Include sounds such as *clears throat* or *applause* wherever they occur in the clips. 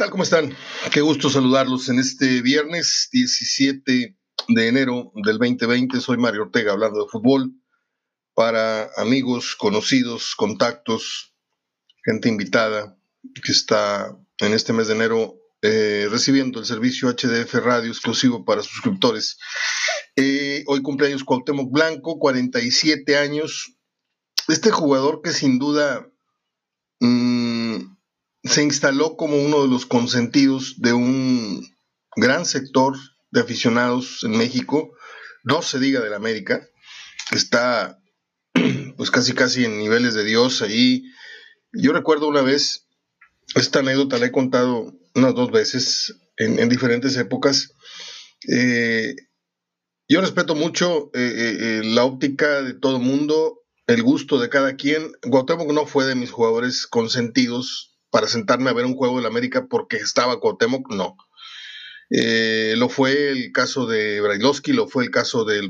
tal? ¿Cómo están? Qué gusto saludarlos en este viernes 17 de enero del 2020. Soy Mario Ortega hablando de fútbol para amigos, conocidos, contactos, gente invitada que está en este mes de enero eh, recibiendo el servicio HDF Radio exclusivo para suscriptores. Eh, hoy cumpleaños Cuauhtémoc Blanco, 47 años. Este jugador que sin duda mmm, se instaló como uno de los consentidos de un gran sector de aficionados en México, no se diga de la América, está *clears throat* pues casi casi en niveles de Dios ahí. Yo recuerdo una vez, esta anécdota la he contado unas dos veces en, diferentes épocas. Eh, yo respeto mucho eh, eh, la óptica de todo mundo, el gusto de cada quien. Guatemala no fue de mis jugadores consentidos para sentarme a ver un juego del América porque estaba Cuauhtémoc, no. Eh, lo fue el caso de Brailovsky, lo fue el caso de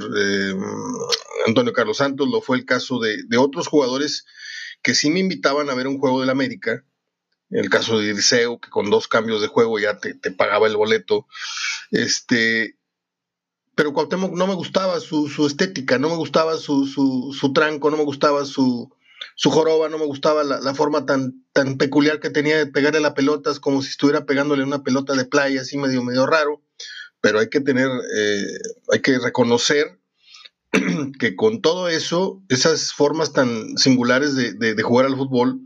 Antonio Carlos Santos, lo fue el caso de, otros jugadores que sí me invitaban a ver un juego del América. El caso de Irseo, que con dos cambios de juego ya te, pagaba el boleto. Este, pero Cuauhtémoc no me gustaba su, estética, no me gustaba su, su, tranco, no me gustaba su, su joroba, no me gustaba la, forma tan, tan peculiar que tenía de pegarle la pelota, como si estuviera pegándole una pelota de playa, así medio, medio raro, pero hay que tener, eh, hay que reconocer *clears throat* que con todo eso, esas formas tan singulares de, jugar al fútbol,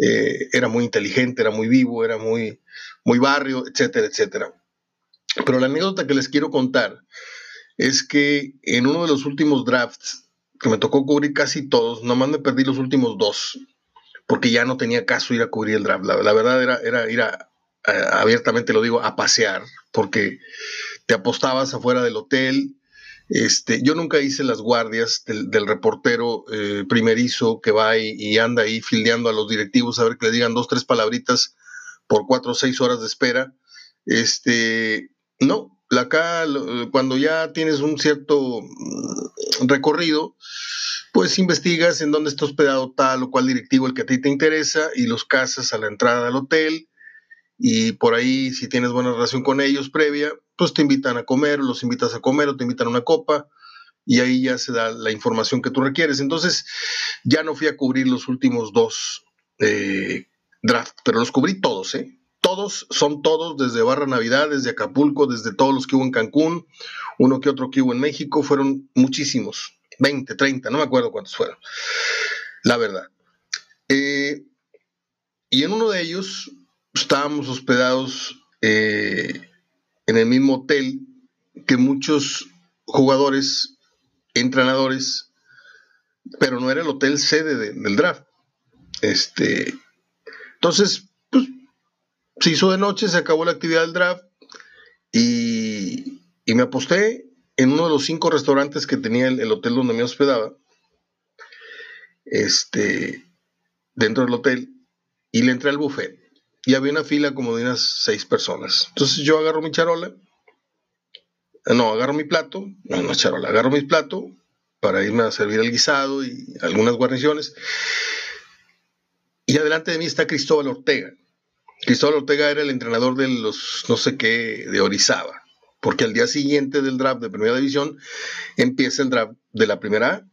eh, era muy inteligente, era muy vivo, era muy, muy barrio, etcétera, etcétera. Pero la anécdota que les quiero contar es que en uno de los últimos drafts que me tocó cubrir casi todos, nomás me perdí los últimos dos, porque ya no tenía caso ir a cubrir el draft. La, verdad era, era ir a, abiertamente lo digo, a pasear, porque te apostabas afuera del hotel. Este, yo nunca hice las guardias del, reportero eh, primerizo que va y, anda ahí fildeando a los directivos a ver que le digan dos, tres palabritas por cuatro o seis horas de espera. Este, no, acá cuando ya tienes un cierto mm, recorrido, pues investigas en dónde está hospedado tal o cual directivo el que a ti te interesa y los casas a la entrada del hotel y por ahí si tienes buena relación con ellos previa, pues te invitan a comer, los invitas a comer o te invitan a una copa y ahí ya se da la información que tú requieres. Entonces ya no fui a cubrir los últimos dos eh, draft, pero los cubrí todos, ¿eh? Son todos, desde Barra Navidad, desde Acapulco, desde todos los que hubo en Cancún, uno que otro que hubo en México, fueron muchísimos, 20, 30, no me acuerdo cuántos fueron, la verdad. Eh, y en uno de ellos estábamos hospedados eh, en el mismo hotel que muchos jugadores, entrenadores, pero no era el hotel sede del draft. Este, entonces, se hizo de noche, se acabó la actividad del draft y, me aposté en uno de los cinco restaurantes que tenía el, hotel donde me hospedaba, este, dentro del hotel, y le entré al buffet. Y había una fila como de unas seis personas. Entonces yo agarro mi charola, no, agarro mi plato, no, no charola, agarro mi plato para irme a servir el guisado y algunas guarniciones. Y adelante de mí está Cristóbal Ortega, Cristóbal Ortega era el entrenador de los no sé qué de Orizaba, porque al día siguiente del draft de primera división empieza el draft de la primera.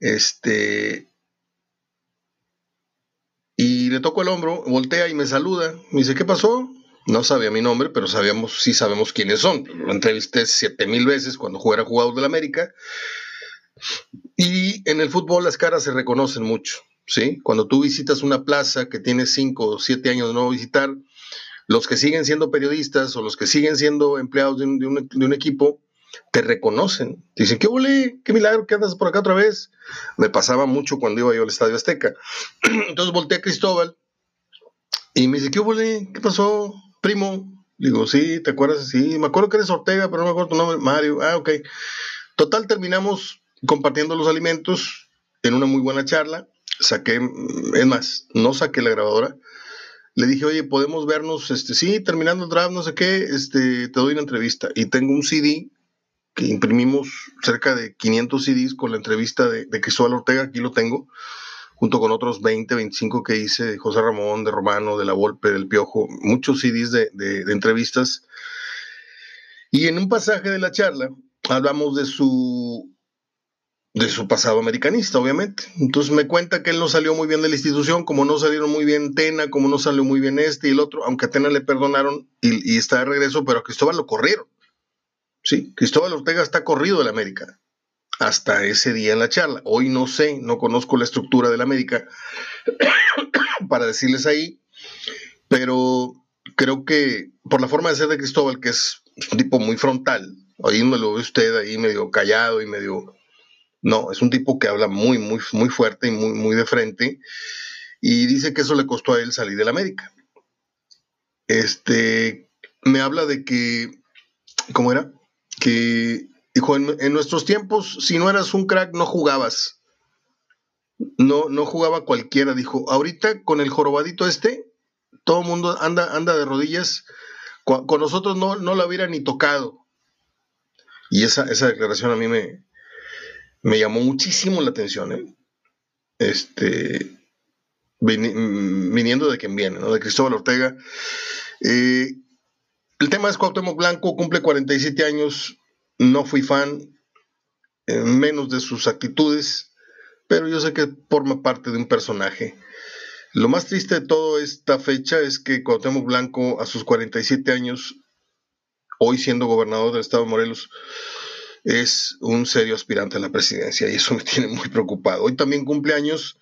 Este, y le toco el hombro, voltea y me saluda. Me dice, ¿qué pasó? No sabía mi nombre, pero sabíamos, sí sabemos quiénes son. Lo entrevisté siete mil veces cuando jugara jugador del América. Y en el fútbol las caras se reconocen mucho. ¿Sí? Cuando tú visitas una plaza que tiene cinco o siete años de no visitar, los que siguen siendo periodistas o los que siguen siendo empleados de un, equipo te reconocen. Dicen, ¿qué huele? ¿Qué milagro que andas por acá otra vez? Me pasaba mucho cuando iba yo al Estadio Azteca. *clears throat* Entonces volteé a Cristóbal y me dice, ¿qué huele? ¿Qué pasó, primo? Digo, sí, ¿te acuerdas? Sí, me acuerdo que eres Ortega, pero no me acuerdo tu nombre. Mario. Ah, ok. Total, terminamos compartiendo los alimentos en una muy buena charla saqué, es más, no saqué la grabadora. Le dije, oye, podemos vernos, este, sí, terminando el draft, no sé qué, este, te doy una entrevista. Y tengo un CD que imprimimos cerca de 500 CDs con la entrevista de, de Cristóbal Ortega, aquí lo tengo. junto con otros 20, 25 que hice, de José Ramón, de Romano, de La Volpe, del Piojo, muchos CDs de, de entrevistas. Y en un pasaje de la charla hablamos de su de su pasado americanista, obviamente. Entonces me cuenta que él no salió muy bien de la institución, como no salieron muy bien Tena, como no salió muy bien este y el otro, aunque a Tena le perdonaron y, está de regreso, pero a Cristóbal lo corrieron. Sí, Cristóbal Ortega está corrido de la América hasta ese día en la charla. Hoy no sé, no conozco la estructura de la América *coughs* para decirles ahí, pero creo que por la forma de ser de Cristóbal, que es un tipo muy frontal, ahí me lo ve usted ahí medio callado y medio no, es un tipo que habla muy, muy, muy fuerte y muy, muy de frente. Y dice que eso le costó a él salir de la América. Este, me habla de que, ¿cómo era? Que, dijo, en, nuestros tiempos, si no eras un crack, no jugabas. No, no jugaba cualquiera. Dijo, ahorita con el jorobadito este, todo el mundo anda, anda de rodillas. Con, nosotros no, no la hubiera ni tocado. Y esa, esa declaración a mí me, me llamó muchísimo la atención, ¿eh? Este, viniendo de quien viene, ¿no? De Cristóbal Ortega. Eh, el tema es Cuauhtémoc Blanco, cumple 47 años, no fui fan, menos de sus actitudes, pero yo sé que forma parte de un personaje. Lo más triste de toda esta fecha es que Cuauhtémoc Blanco, a sus 47 años, hoy siendo gobernador del estado de Morelos, es un serio aspirante a la presidencia y eso me *laughs* tiene muy preocupado. Hoy también cumpleaños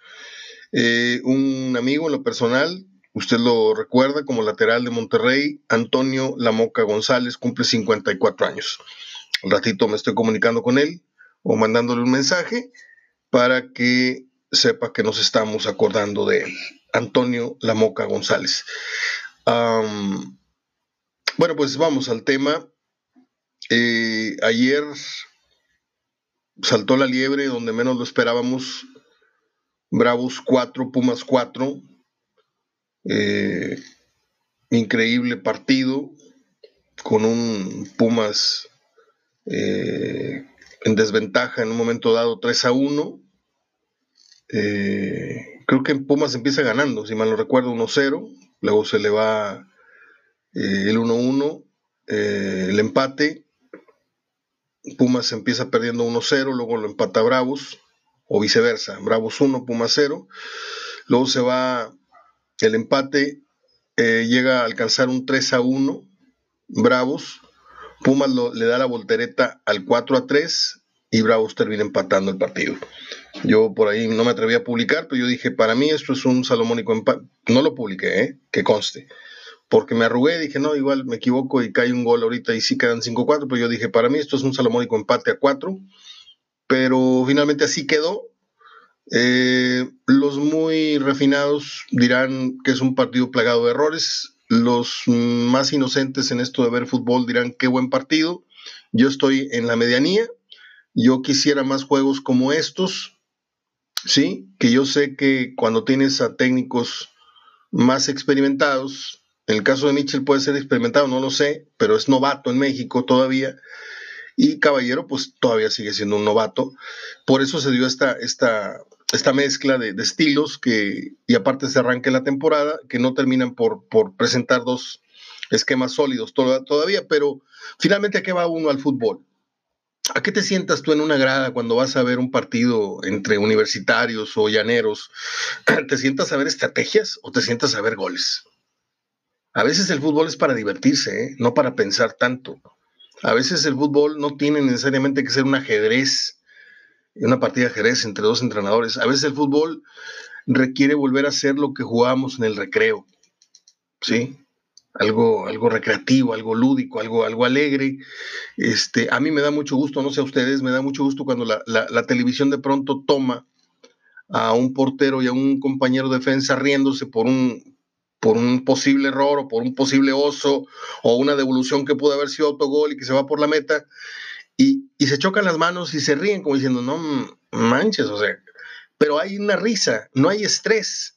eh, un amigo en lo personal, usted lo recuerda como lateral de Monterrey, Antonio Lamoca González, cumple 54 años. Un ratito me estoy comunicando con él o mandándole un mensaje para que sepa que nos estamos acordando de él. Antonio Lamoca González. bueno, pues vamos al tema. Eh, ayer saltó la liebre donde menos lo esperábamos. Bravos 4, Pumas 4. Eh, increíble partido con un Pumas eh, en desventaja en un momento dado 3 a 1. creo que Pumas empieza ganando, si mal no recuerdo, 1-0. Luego se le va el 1-1, el empate Pumas empieza perdiendo 1-0, luego lo empata Bravos, o viceversa, Bravos 1, Pumas 0, luego se va el empate, eh, llega a alcanzar un 3 1, Bravos, Pumas le da la voltereta al 4 3 y Bravos termina empatando el partido. Yo por ahí no me atreví a publicar, pero yo dije, para mí esto es un salomónico empate. No lo publiqué, ¿eh? que conste porque me arrugué, dije, no, igual me equivoco y cae un gol ahorita y sí quedan 5-4, pero yo dije, para mí esto es un salomónico empate a 4, pero finalmente así quedó. Eh, los muy refinados dirán que es un partido plagado de errores, los más inocentes en esto de ver fútbol dirán qué buen partido, yo estoy en la medianía, yo quisiera más juegos como estos, ¿sí? Que yo sé que cuando tienes a técnicos más experimentados, en el caso de Mitchell puede ser experimentado, no lo sé, pero es novato en México todavía. Y Caballero, pues todavía sigue siendo un novato. Por eso se dio esta, esta, esta mezcla de, estilos que, y aparte se arranca la temporada, que no terminan por, por presentar dos esquemas sólidos todavía, pero finalmente a qué va uno al fútbol. ¿A qué te sientas tú en una grada cuando vas a ver un partido entre universitarios o llaneros? *clears throat* ¿Te sientas a ver estrategias o te sientas a ver goles? A veces el fútbol es para divertirse, ¿eh? no para pensar tanto. A veces el fútbol no tiene necesariamente que ser un ajedrez, una partida de ajedrez entre dos entrenadores. A veces el fútbol requiere volver a ser lo que jugábamos en el recreo, ¿sí? Algo, algo recreativo, algo lúdico, algo, algo alegre. Este, a mí me da mucho gusto, no sé a ustedes, me da mucho gusto cuando la, la televisión de pronto toma a un portero y a un compañero de defensa riéndose por un, por un posible error o por un posible oso o una devolución que pudo haber sido autogol y que se va por la meta y, se chocan las manos y se ríen como diciendo, no manches, o sea, pero hay una risa, no hay estrés.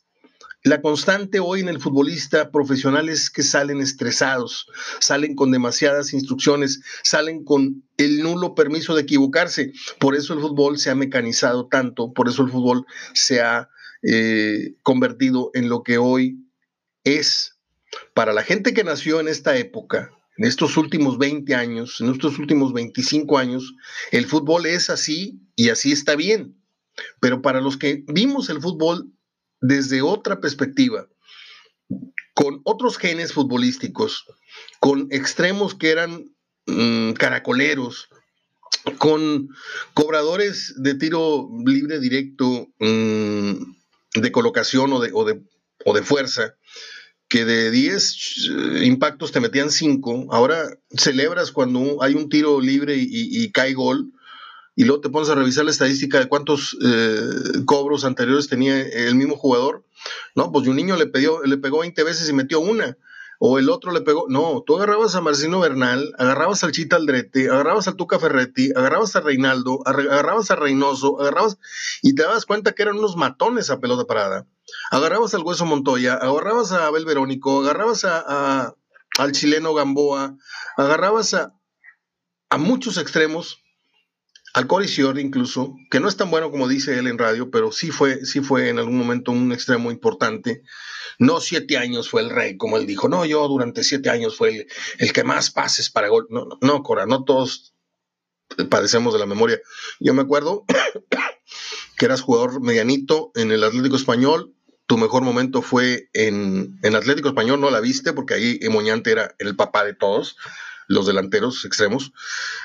La constante hoy en el futbolista profesional es que salen estresados, salen con demasiadas instrucciones, salen con el nulo permiso de equivocarse. Por eso el fútbol se ha mecanizado tanto, por eso el fútbol se ha eh, convertido en lo que hoy es. Para la gente que nació en esta época, en estos últimos 20 años, en estos últimos 25 años, el fútbol es así y así está bien. Pero para los que vimos el fútbol desde otra perspectiva, con otros genes futbolísticos, con extremos que eran mm, caracoleros, con cobradores de tiro libre directo, mm, de colocación o de, o de, fuerza, que de 10 eh, impactos te metían 5, ahora celebras cuando hay un tiro libre y cae gol, y luego te pones a revisar la estadística de cuántos eh, cobros anteriores tenía el mismo jugador, no, pues un niño le, le pegó 20 veces y metió una, o el otro le pegó, no, tú agarrabas a Marcino Bernal, agarrabas al Chita Aldrete, agarrabas al Tuca Ferretti, agarrabas a Reinaldo, agarrabas a Reynoso, agarrabas y te dabas cuenta que eran unos matones a pelota parada. Agarrabas al Hueso Montoya, agarrabas a Abel Verónico, agarrabas a, al chileno Gamboa, agarrabas a, a muchos extremos al Coricior incluso, que no es tan bueno como dice él en radio, pero sí fue, sí fue en algún momento un extremo importante. No siete años fue el rey, como él dijo. No, yo durante siete años fue el, que más pases para gol. No, no, Cora, no todos padecemos de la memoria. Yo me acuerdo *coughs* que eras jugador medianito en el Atlético Español. Tu mejor momento fue en, en Atlético Español, no la viste, porque ahí Moñante era el papá de todos, los delanteros extremos.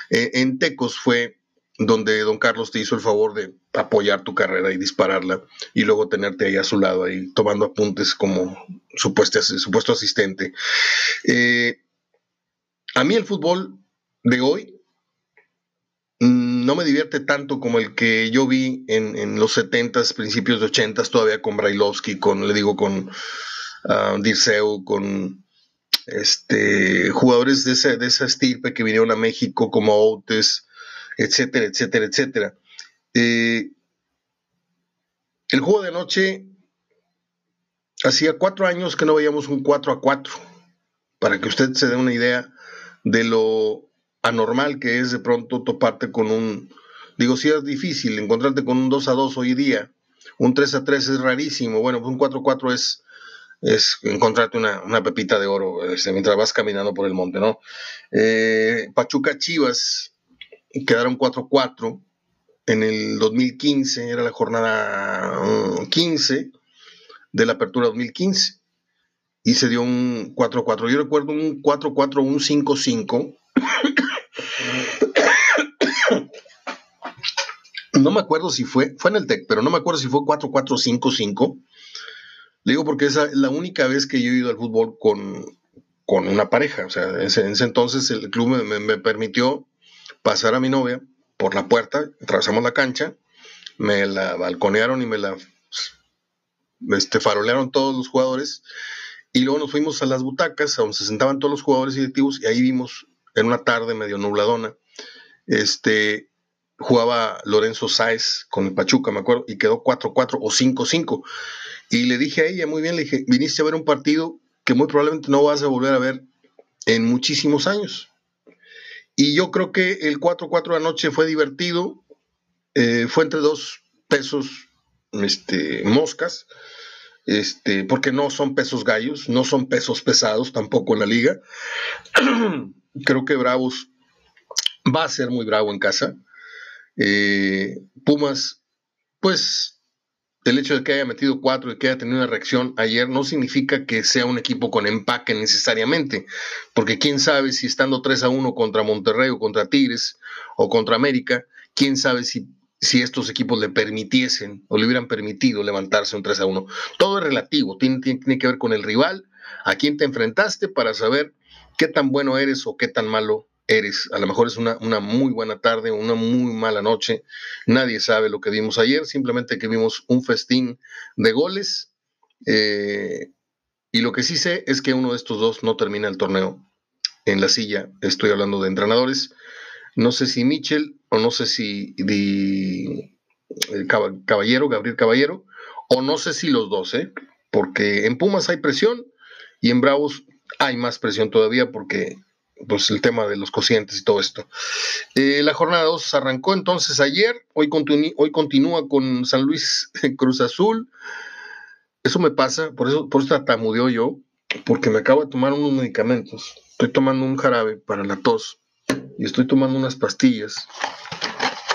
Eh, en Tecos fue donde don Carlos te hizo el favor de apoyar tu carrera y dispararla y luego tenerte ahí a su lado, ahí tomando apuntes como supuesto, supuesto asistente. Eh, a mí el fútbol de hoy no me divierte tanto como el que yo vi en, los 70s, principios de 80s, todavía con Brailovsky, con, le digo, con uh, Dirceu, con este, jugadores de esa, de estirpe que vinieron a México como Outes, etcétera, etcétera, etcétera. Eh, el juego de anoche, hacía cuatro años que no veíamos un 4 a 4, para que usted se dé una idea de lo anormal que es de pronto toparte con un, digo, si es difícil encontrarte con un 2 a 2 hoy día, un 3 a 3 es rarísimo, bueno, un 4 a 4 es, es encontrarte una, pepita de oro este, mientras vas caminando por el monte, ¿no? Eh, Pachuca Chivas, quedaron 4-4. En el 2015 era la jornada 15 mm, de la apertura 2015 y se dio un 4-4. Yo recuerdo un 4-4, un 5-5. No me acuerdo si fue, fue en el TEC, pero no me acuerdo si fue 4-4-5-5. Le digo porque es la única vez que yo he ido al fútbol con, con una pareja. O sea, en ese, entonces el club me permitió pasar a mi novia por la puerta, atravesamos la cancha, me la balconearon y me la este, farolearon todos los jugadores y luego nos fuimos a las butacas, a donde se sentaban todos los jugadores directivos y ahí vimos en una tarde medio nubladona, este, jugaba Lorenzo Sáez con el Pachuca, me acuerdo, y quedó 4-4 o 5-5. Y le dije a ella, muy bien, le dije, viniste a ver un partido que muy probablemente no vas a volver a ver en muchísimos años. Y yo creo que el 4-4 de anoche fue divertido, eh, fue entre dos pesos este, moscas, este, porque no son pesos gallos, no son pesos pesados tampoco en la liga. *clears throat* creo que Bravos va a ser muy bravo en casa. Eh, Pumas, pues el hecho de que haya metido cuatro y que haya tenido una reacción ayer no significa que sea un equipo con empaque necesariamente, porque quién sabe si estando 3 a 1 contra Monterrey o contra Tigres o contra América, quién sabe si, si estos equipos le permitiesen o le hubieran permitido levantarse un 3 a 1. Todo es relativo, tiene, tiene que ver con el rival, a quién te enfrentaste para saber qué tan bueno eres o qué tan malo eres. A lo mejor es una, muy buena tarde, una muy mala noche. Nadie sabe lo que vimos ayer, simplemente que vimos un festín de goles. Eh, y lo que sí sé es que uno de estos dos no termina el torneo en la silla. Estoy hablando de entrenadores. No sé si Mitchell o no sé si Caballero, Gabriel Caballero, o no sé si los dos, ¿eh? porque en Pumas hay presión y en Bravos hay más presión todavía porque pues el tema de los cocientes y todo esto. Eh, la jornada 2 arrancó entonces ayer, hoy, hoy continúa con San Luis *laughs* Cruz Azul. Eso me pasa, por eso, por eso yo, porque me acabo de tomar unos medicamentos. Estoy tomando un jarabe para la tos y estoy tomando unas pastillas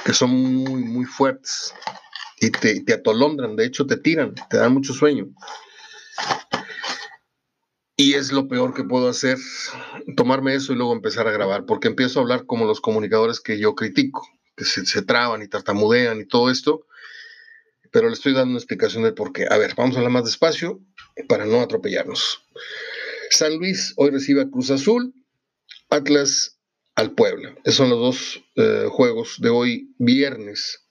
que son muy, muy fuertes y te, te atolondran, de hecho te tiran, te dan mucho sueño. Y es lo peor que puedo hacer, tomarme eso y luego empezar a grabar, porque empiezo a hablar como los comunicadores que yo critico, que se, traban y tartamudean y todo esto, pero le estoy dando una explicación del por qué. A ver, vamos a hablar más despacio para no atropellarnos. San Luis hoy recibe a Cruz Azul, Atlas al Puebla. Esos son los dos eh, juegos de hoy viernes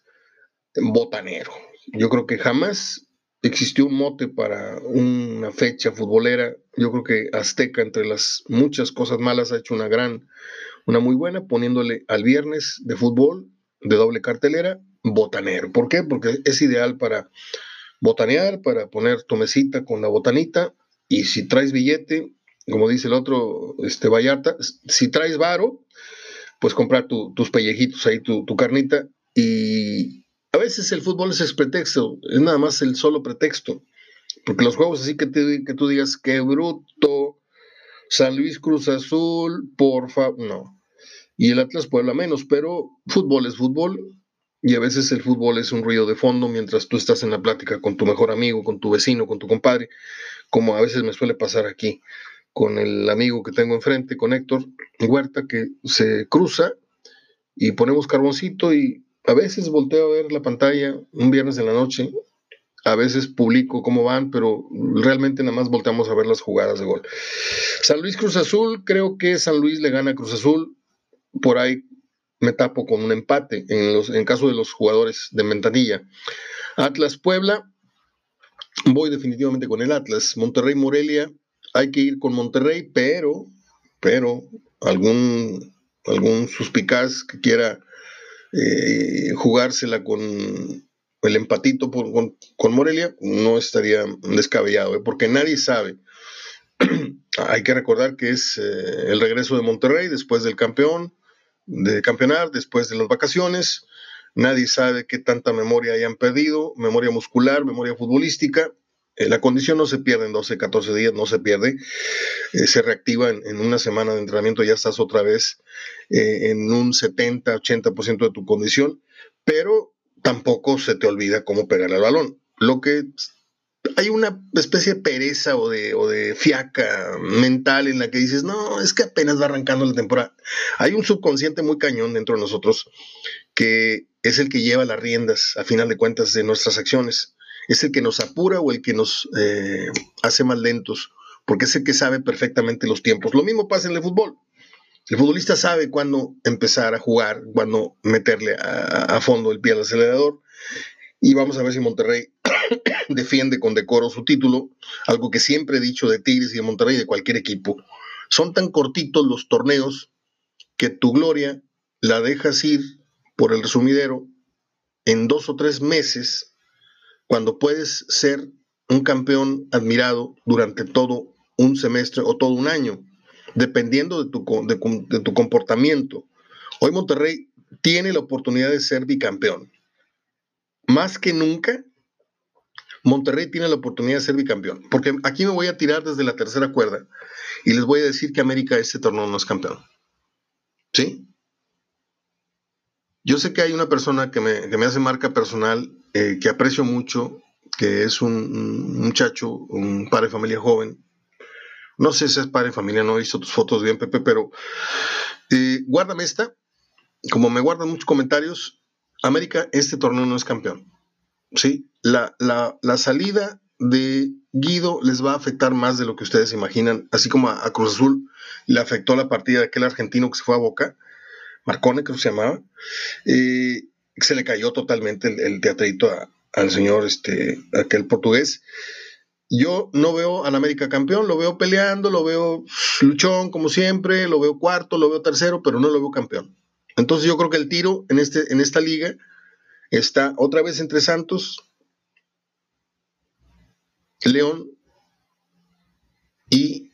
botanero. Yo creo que jamás existió un mote para una fecha futbolera. Yo creo que Azteca, entre las muchas cosas malas, ha hecho una gran, una muy buena, poniéndole al viernes de fútbol, de doble cartelera, botanero. ¿Por qué? Porque es ideal para botanear, para poner tu mesita con la botanita, y si traes billete, como dice el otro, este Vallarta, si traes varo, pues comprar tus pellejitos ahí, tu, tu carnita, y, a veces el fútbol es el pretexto, es nada más el solo pretexto. Porque los juegos así que, que tú digas, qué bruto, San Luis Cruz Azul, porfa, no. Y el Atlas Puebla menos, pero fútbol es fútbol. Y a veces el fútbol es un ruido de fondo mientras tú estás en la plática con tu mejor amigo, con tu vecino, con tu compadre, como a veces me suele pasar aquí con el amigo que tengo enfrente, con Héctor Huerta, que se cruza y ponemos carboncito y a veces volteo a ver la pantalla un viernes en la noche, a veces publico cómo van, pero realmente nada más volteamos a ver las jugadas de gol. San Luis Cruz Azul, creo que San Luis le gana a Cruz Azul, por ahí me tapo con un empate en, los, en caso de los jugadores de Ventanilla. Atlas Puebla, voy definitivamente con el Atlas. Monterrey Morelia, hay que ir con Monterrey, pero, pero algún, algún suspicaz que quiera eh, jugársela con el empatito con, Morelia, no estaría descabellado, ¿eh? porque nadie sabe. *clears throat* Hay que recordar que es eh, el regreso de Monterrey después del campeón, de campeonar, después de las vacaciones. Nadie sabe qué tanta memoria hayan perdido, memoria muscular, memoria futbolística. La condición no se pierde en 12, 14 días, no se pierde. se reactiva en, una semana de entrenamiento, ya estás otra vez eh, en un 70, 80% de tu condición, pero tampoco se te olvida cómo pegar el balón. Lo que hay una especie de pereza o de, o de fiaca mental en la que dices, no, es que apenas va arrancando la temporada. Hay un subconsciente muy cañón dentro de nosotros que es el que lleva las riendas, a final de cuentas, de nuestras acciones. Es el que nos apura o el que nos eh, hace más lentos, porque es el que sabe perfectamente los tiempos. Lo mismo pasa en el fútbol. El futbolista sabe cuándo empezar a jugar, cuándo meterle a, fondo el pie al acelerador. Y vamos a ver si Monterrey *coughs* defiende con decoro su título, algo que siempre he dicho de Tigres y de Monterrey y de cualquier equipo. Son tan cortitos los torneos que tu gloria la dejas ir por el resumidero en dos o tres meses cuando puedes ser un campeón admirado durante todo un semestre o todo un año dependiendo de tu, de, tu comportamiento. Hoy Monterrey tiene la oportunidad de ser bicampeón. Más que nunca, Monterrey tiene la oportunidad de ser bicampeón. Porque aquí me voy a tirar desde la tercera cuerda y les voy a decir que América este torneo no es campeón. ¿Sí? Yo sé que hay una persona que me, hace marca personal, eh, que aprecio mucho, que es un, muchacho, un padre de familia joven, no sé si es padre familia, no he visto tus fotos bien, Pepe, pero eh, guárdame esta. Como me guardan muchos comentarios, América, este torneo no es campeón. ¿sí? La, la, salida de Guido les va a afectar más de lo que ustedes imaginan, así como a, Cruz Azul le afectó la partida de aquel argentino que se fue a Boca, Marcone creo que se llamaba, eh, se le cayó totalmente el, teatrito al señor, este, aquel portugués. Yo no veo al América campeón, lo veo peleando, lo veo luchón como siempre, lo veo cuarto, lo veo tercero, pero no lo veo campeón. Entonces yo creo que el tiro en, este, en esta liga está otra vez entre Santos, León y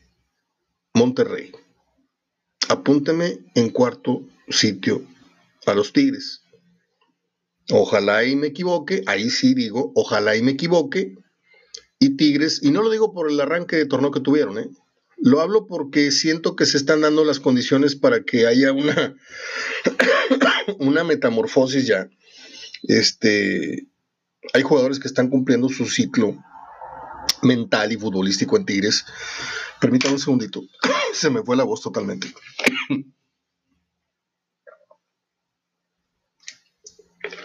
Monterrey. apúnteme en cuarto sitio a los Tigres. Ojalá y me equivoque, ahí sí digo, ojalá y me equivoque. Y Tigres, y no lo digo por el arranque de torneo que tuvieron, ¿eh? lo hablo porque siento que se están dando las condiciones para que haya una, *coughs* una metamorfosis ya. Este, hay jugadores que están cumpliendo su ciclo mental y futbolístico en Tigres. Permítame un segundito. *coughs* Se me fue la voz totalmente.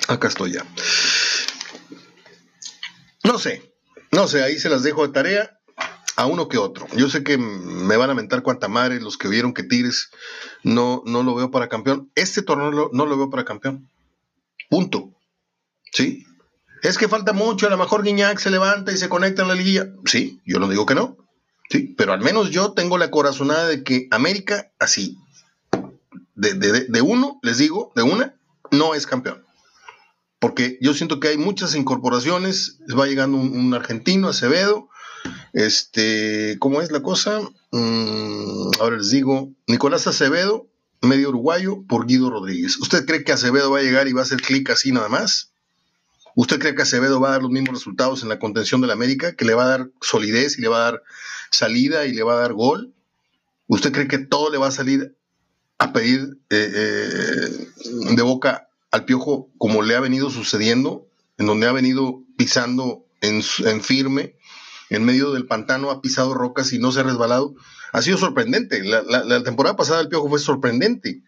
Acá estoy ya. No sé, no sé, ahí se las dejo de tarea a uno que otro. Yo sé que me van a mentar cuanta madre los que vieron que Tigres no, no lo veo para campeón. Este torneo no lo veo para campeón. Punto. ¿Sí? Es que falta mucho, a lo mejor Guiñac se levanta y se conecta en la liguilla. Sí, yo no digo que no. Sí, pero al menos yo tengo la corazonada de que América, así, de, de uno, les digo, de una, no es campeón porque yo siento que hay muchas incorporaciones, va llegando un, argentino, Acevedo, este, ¿cómo es la cosa? Mm, ahora les digo, Nicolás Acevedo, medio uruguayo, por Guido Rodríguez. ¿Usted cree que Acevedo va a llegar y va a hacer clic así nada más? ¿Usted cree que Acevedo va a dar los mismos resultados en la contención de la América, que le va a dar solidez y le va a dar salida y le va a dar gol? ¿Usted cree que todo le va a salir a pedir eh, eh, de boca al Piojo como le ha venido sucediendo, en donde ha venido pisando en, firme, en medio del pantano ha pisado rocas y no se ha resbalado, ha sido sorprendente. La, temporada pasada el Piojo fue sorprendente,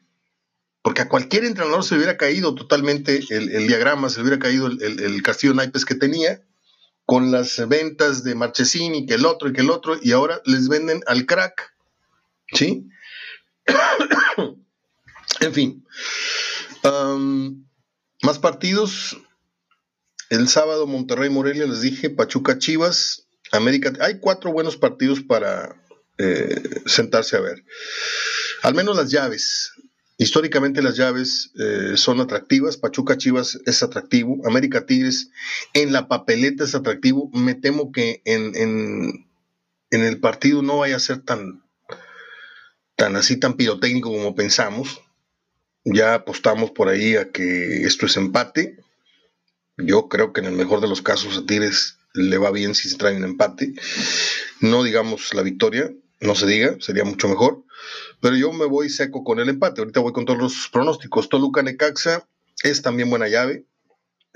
porque a cualquier entrenador se hubiera caído totalmente el, diagrama, se hubiera caído el, castillo naipes que tenía, con las ventas de Marchesín y que el otro y que el otro, y ahora les venden al crack. ¿Sí? *coughs* en fin más partidos. El sábado Monterrey Morelia, les dije, Pachuca Chivas, América. Hay cuatro buenos partidos para eh, sentarse a ver. Al menos las llaves. Históricamente las llaves eh, son atractivas. Pachuca Chivas es atractivo. América Tigres en la papeleta es atractivo. Me temo que en, en, en el partido no vaya a ser tan, tan así, tan pirotécnico como pensamos. Ya apostamos por ahí a que esto es empate. Yo creo que en el mejor de los casos a Tigres le va bien si se trae un empate. No digamos la victoria, no se diga, sería mucho mejor. Pero yo me voy seco con el empate. Ahorita voy con todos los pronósticos. Toluca Necaxa es también buena llave.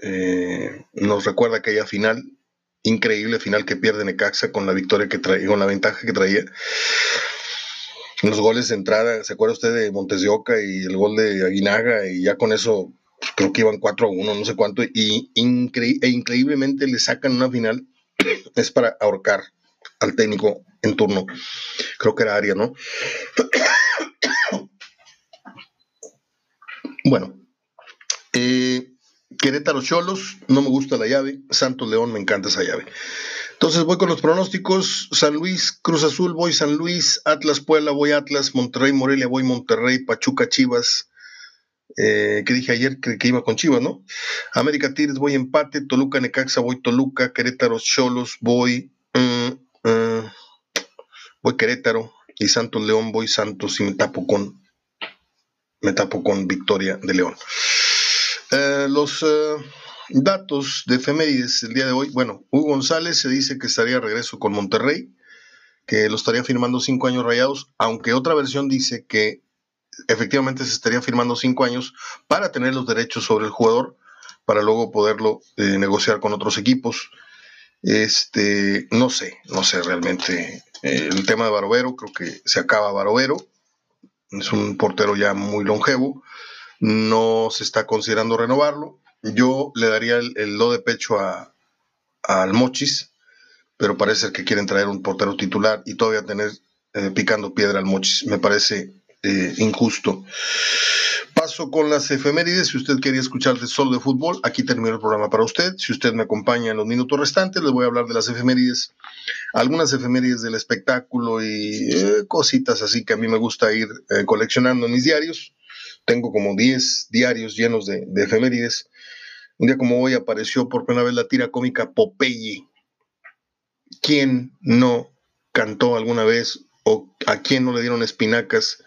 Eh, nos recuerda aquella final, increíble final que pierde Necaxa con la victoria que traía, con la ventaja que traía los goles de entrada, ¿se acuerda usted de Montes de Oca y el gol de Aguinaga? Y ya con eso pues, creo que iban 4 a 1, no sé cuánto, y e increíblemente le sacan una final, *clears throat* es para ahorcar al técnico en turno. Creo que era Aria, ¿no? *clears throat* bueno, eh, Querétaro Cholos, no me gusta la llave, Santos León, me encanta esa llave. Entonces voy con los pronósticos. San Luis, Cruz Azul, voy San Luis, Atlas, Puebla, voy Atlas, Monterrey, Morelia, voy Monterrey, Pachuca, Chivas. Eh, que dije ayer que, iba con Chivas, ¿no? América Tigres, voy empate, Toluca, Necaxa, voy Toluca, Querétaro, Cholos, voy, mm, mm, voy Querétaro y Santos León, voy Santos y me tapo con, me tapo con Victoria de León. Eh, los eh, Datos de efemérides el día de hoy. Bueno, Hugo González se dice que estaría a regreso con Monterrey, que lo estaría firmando cinco años rayados, aunque otra versión dice que efectivamente se estaría firmando cinco años para tener los derechos sobre el jugador, para luego poderlo eh, negociar con otros equipos. Este, no sé, no sé realmente. Eh, el tema de Barovero, creo que se acaba Barovero. Es un portero ya muy longevo. No se está considerando renovarlo. Yo le daría el, lo de pecho a, al Mochis, pero parece que quieren traer un portero titular y todavía tener eh, picando piedra al Mochis. Me parece eh, injusto. Paso con las efemérides. Si usted quería escuchar de solo de fútbol, aquí termino el programa para usted. Si usted me acompaña en los minutos restantes, les voy a hablar de las efemérides. Algunas efemérides del espectáculo y eh, cositas así que a mí me gusta ir coleccionando en mis diarios. Tengo como 10 diarios llenos de efemérides. Un día como hoy apareció por primera vez la tira cómica Popeye. ¿Quién no cantó alguna vez o a quién no le dieron espinacas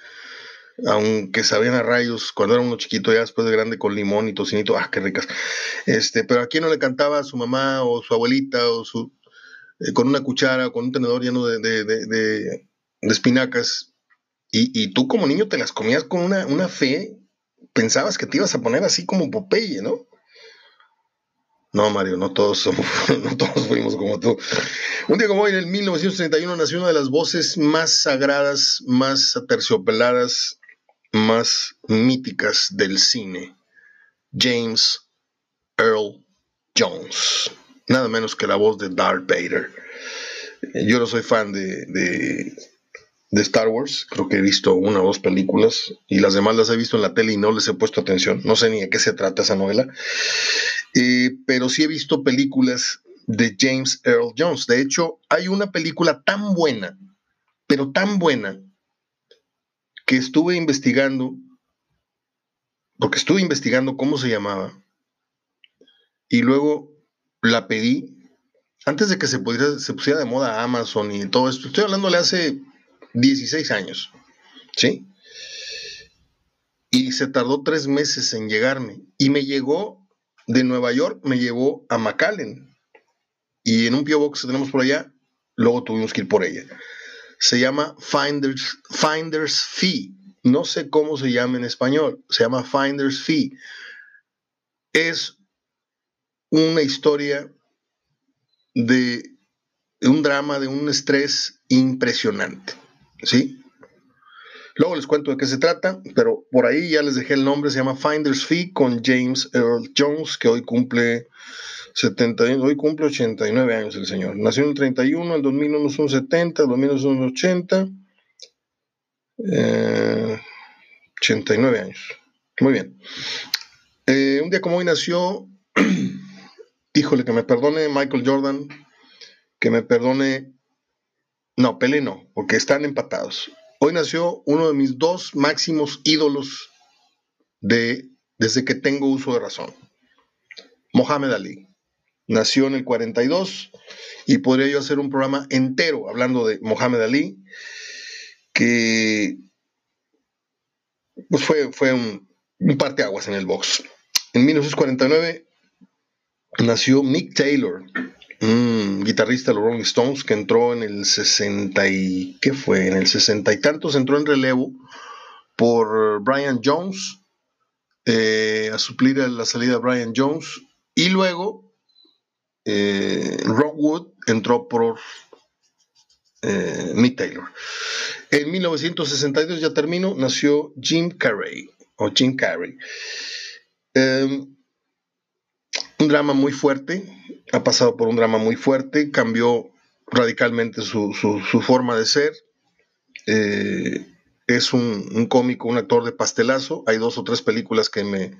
aunque sabían a rayos cuando era uno chiquito, ya después de grande con limón y tocinito, ah, qué ricas. Este, pero a quién no le cantaba a su mamá o su abuelita o su eh, con una cuchara o con un tenedor lleno de, de, de, espinacas y, y, tú como niño te las comías con una, una fe, pensabas que te ibas a poner así como Popeye, ¿no? No, Mario, no todos *laughs* somos, no todos fuimos como tú. Un día como hoy, en el 1931, nació una de las voces más sagradas, más aterciopeladas, más míticas del cine, James Earl Jones. Nada menos que la voz de Darth Vader. Yo no soy fan de, de, de Star Wars, creo que he visto una o dos películas y las demás las he visto en la tele y no les he puesto atención. No sé ni de qué se trata esa novela. Eh, pero sí he visto películas de James Earl Jones. De hecho, hay una película tan buena, pero tan buena, que estuve investigando, porque estuve investigando cómo se llamaba, y luego la pedí antes de que se, se pusiera de moda Amazon y todo esto. Estoy hablándole hace 16 años, ¿sí? Y se tardó tres meses en llegarme. Y me llegó de Nueva York me llevó a McAllen. Y en un P.O. Box que tenemos por allá, luego tuvimos que ir por ella. Se llama Finders, Finders Fee. No sé cómo se llama en español. Se llama Finders Fee. Es una historia de un drama, de un estrés impresionante. ¿Sí? Luego les cuento de qué se trata, pero por ahí ya les dejé el nombre, se llama Finder's Fee con James Earl Jones, que hoy cumple 71, hoy cumple 89 años el señor. Nació en el 31, el 2001 son 70, el 2001 son 80, 89 años. Muy bien. Eh, un día como hoy nació, *clears throat* híjole, que me perdone Michael Jordan, que me perdone, no, Pele no, porque están empatados. Hoy nació uno de mis dos máximos ídolos de, desde que tengo uso de razón. Mohamed Ali. Nació en el 42 y podría yo hacer un programa entero hablando de Mohamed Ali, que pues fue, fue un, un parteaguas en el box. En 1949 nació Mick Taylor, guitarrista de los Rolling Stones que entró en el 60 y ¿qué fue? En el 60 y tantos entró en relevo por Brian Jones eh, a suplir la salida de Brian Jones y luego eh, Rockwood entró por eh, Mick Taylor. En 1962 ya termino, nació Jim Carrey o Jim Carrey. Em, un drama muy fuerte, ha pasado por un drama muy fuerte, cambió radicalmente su, forma de ser. Eh, es un, cómico, un actor de pastelazo. Hay dos o tres películas que me,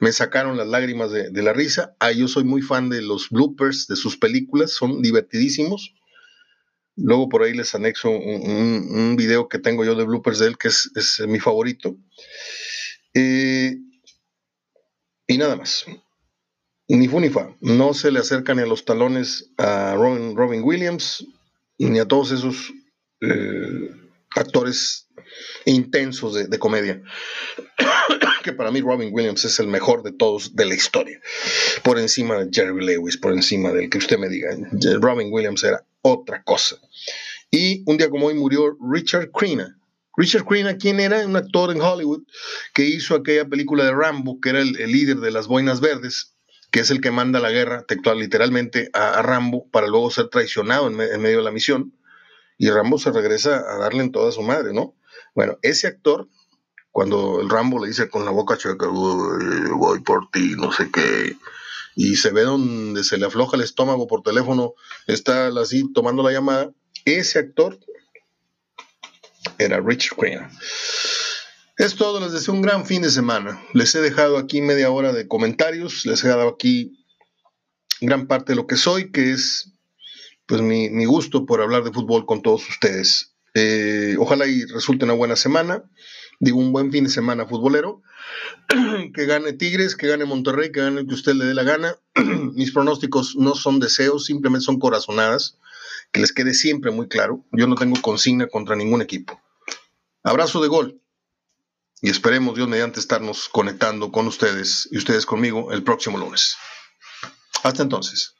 me sacaron las lágrimas de, la risa. Ah, yo soy muy fan de los bloopers de sus películas, son divertidísimos. Luego por ahí les anexo un, video que tengo yo de bloopers de él, que es, mi favorito. Eh, y nada más ni Funifa, no se le acerca ni a los talones a Robin, Williams ni a todos esos eh, actores intensos de, comedia. *coughs* que para mí Robin Williams es el mejor de todos de la historia. Por encima de Jerry Lewis, por encima del que usted me diga. Robin Williams era otra cosa. Y un día como hoy murió Richard Crenna. Richard Crenna, ¿quién era? Un actor en Hollywood que hizo aquella película de Rambo, que era el líder de las Boinas Verdes que es el que manda la guerra textual literalmente a, Rambo para luego ser traicionado en, medio de la misión. Y Rambo se regresa a darle en toda su madre, ¿no? Bueno, ese actor, cuando el Rambo le dice con la boca chueca, voy por ti, no sé qué, y se ve donde se le afloja el estómago por teléfono, está así tomando la llamada, ese actor era Richard Crenna. Es todo, les deseo un gran fin de semana. Les he dejado aquí media hora de comentarios, les he dado aquí gran parte de lo que soy, que es pues mi, gusto por hablar de fútbol con todos ustedes. Eh, ojalá y resulte una buena semana, digo un buen fin de semana futbolero, *clears throat* que gane Tigres, que gane Monterrey, que gane el que usted le dé la gana. *clears throat* Mis pronósticos no son deseos, simplemente son corazonadas, que les quede siempre muy claro. Yo no tengo consigna contra ningún equipo. Abrazo de gol. Y esperemos Dios mediante estarnos conectando con ustedes y ustedes conmigo el próximo lunes. Hasta entonces.